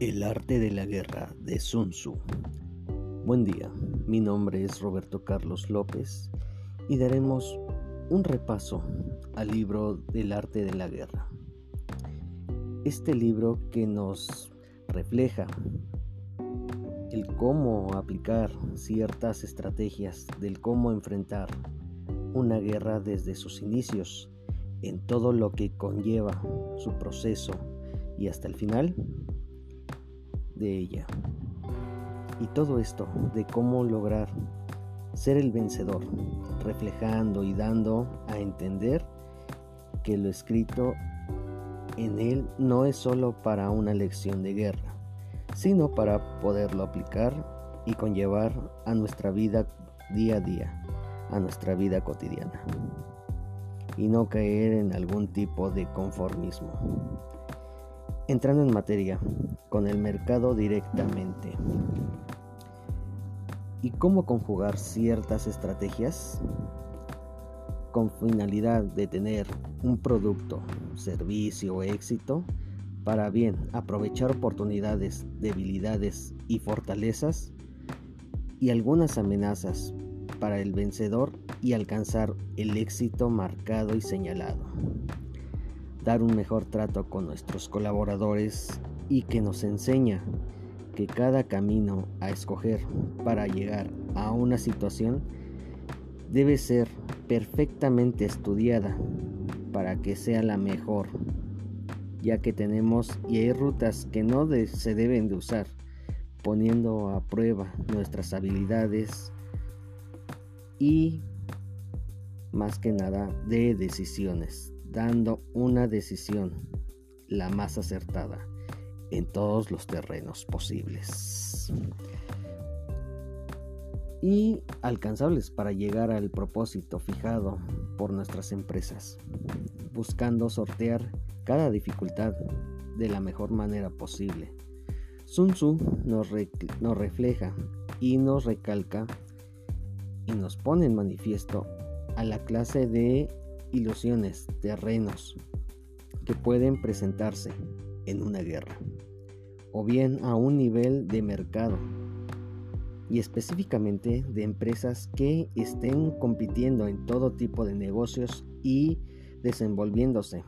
El arte de la guerra de Sun Tzu. Buen día, mi nombre es Roberto Carlos López y daremos un repaso al libro del arte de la guerra. Este libro que nos refleja el cómo aplicar ciertas estrategias del cómo enfrentar una guerra desde sus inicios en todo lo que conlleva su proceso y hasta el final de ella. Y todo esto de cómo lograr ser el vencedor, reflejando y dando a entender que lo escrito en él no es solo para una lección de guerra, sino para poderlo aplicar y conllevar a nuestra vida día a día, a nuestra vida cotidiana, y no caer en algún tipo de conformismo. Entrando en materia, con el mercado directamente. ¿Y cómo conjugar ciertas estrategias? Con finalidad de tener un producto, servicio o éxito, para bien aprovechar oportunidades, debilidades y fortalezas y algunas amenazas para el vencedor y alcanzar el éxito marcado y señalado dar un mejor trato con nuestros colaboradores y que nos enseña que cada camino a escoger para llegar a una situación debe ser perfectamente estudiada para que sea la mejor, ya que tenemos y hay rutas que no se deben de usar, poniendo a prueba nuestras habilidades y más que nada de decisiones dando una decisión la más acertada en todos los terrenos posibles y alcanzables para llegar al propósito fijado por nuestras empresas, buscando sortear cada dificultad de la mejor manera posible. Sun Tzu nos, nos refleja y nos recalca y nos pone en manifiesto a la clase de ilusiones, terrenos que pueden presentarse en una guerra, o bien a un nivel de mercado, y específicamente de empresas que estén compitiendo en todo tipo de negocios y desenvolviéndose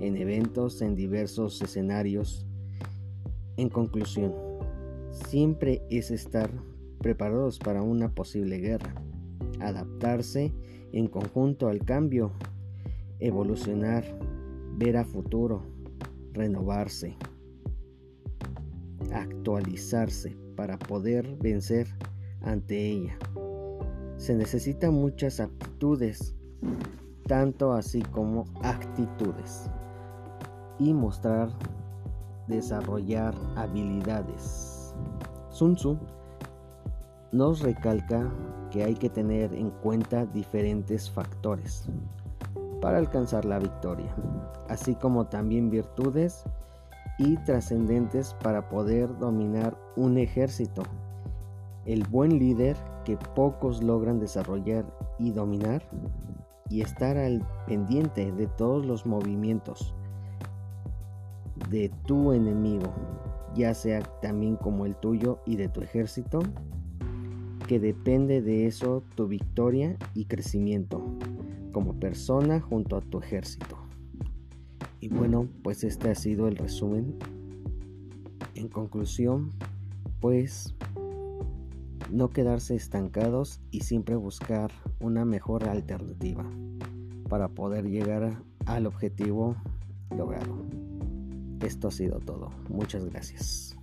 en eventos en diversos escenarios. En conclusión, siempre es estar preparados para una posible guerra, adaptarse en conjunto al cambio, evolucionar, ver a futuro, renovarse, actualizarse para poder vencer ante ella. Se necesitan muchas aptitudes, tanto así como actitudes, y mostrar, desarrollar habilidades. Sun Tzu nos recalca que hay que tener en cuenta diferentes factores para alcanzar la victoria, así como también virtudes y trascendentes para poder dominar un ejército. El buen líder que pocos logran desarrollar y dominar y estar al pendiente de todos los movimientos de tu enemigo, ya sea también como el tuyo y de tu ejército, que depende de eso tu victoria y crecimiento como persona junto a tu ejército. Y bueno, pues este ha sido el resumen. En conclusión, pues no quedarse estancados y siempre buscar una mejor alternativa para poder llegar al objetivo logrado. Esto ha sido todo. Muchas gracias.